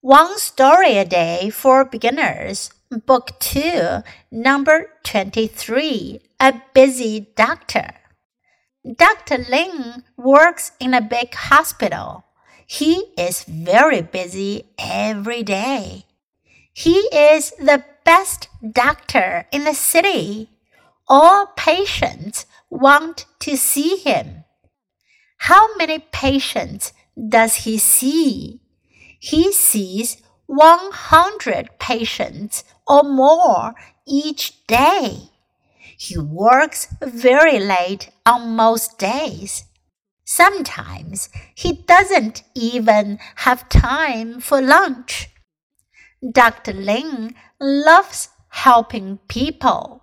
One Story a Day for Beginners, Book 2, Number 23 A Busy Doctor. Dr. Ling works in a big hospital. He is very busy every day. He is the best doctor in the city. All patients want to see him. How many patients does he see? He sees 100 patients or more each day. He works very late on most days. Sometimes he doesn't even have time for lunch. Dr. Ling loves helping people.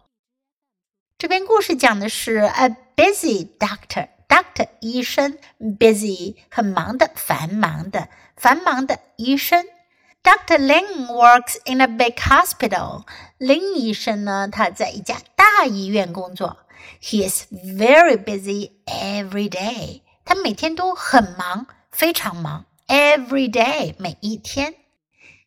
这篇故事讲的是 a busy doctor。 Doctor 医生，busy 很忙的，繁忙的，繁忙的医生。Dr. Lin works in a big hospital. 林医生呢，他在一家大医院工作。He is very busy every day. 他每天都很忙，非常忙。Every day，每一天。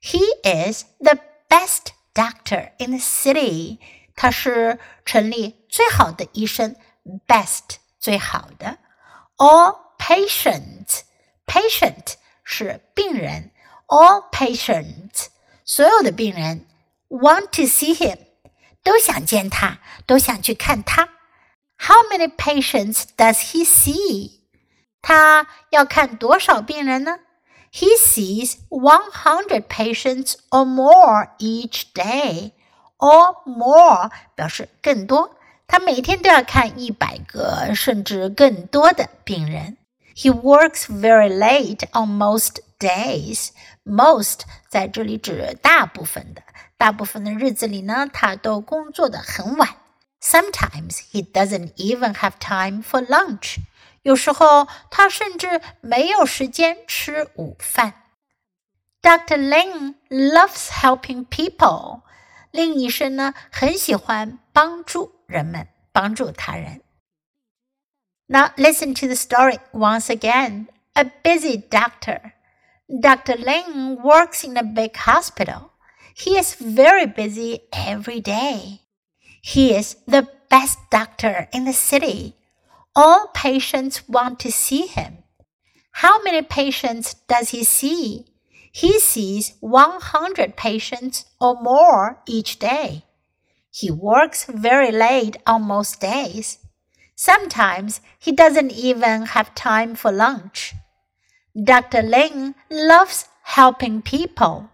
He is the best doctor in the city. 他是城里最好的医生，best 最好的。All patients, patient 是病人。All patients 所有的病人 want to see him 都想见他，都想去看他。How many patients does he see？他要看多少病人呢？He sees one hundred patients or more each day. Or more 表示更多。 他每天都要看一百个甚至更多的病人。He works very late on most days. Most 在这里指大部分的，大部分的日子里呢，他都工作的很晚。Sometimes he doesn't even have time for lunch. 有时候他甚至没有时间吃午饭。Dr. Ling loves helping people. 令医生呢很喜欢帮助人们，帮助他人。Now listen to the story once again. A busy doctor. Dr. Ling works in a big hospital. He is very busy every day. He is the best doctor in the city. All patients want to see him. How many patients does he see? He sees 100 patients or more each day. He works very late on most days. Sometimes he doesn't even have time for lunch. Dr. Ling loves helping people.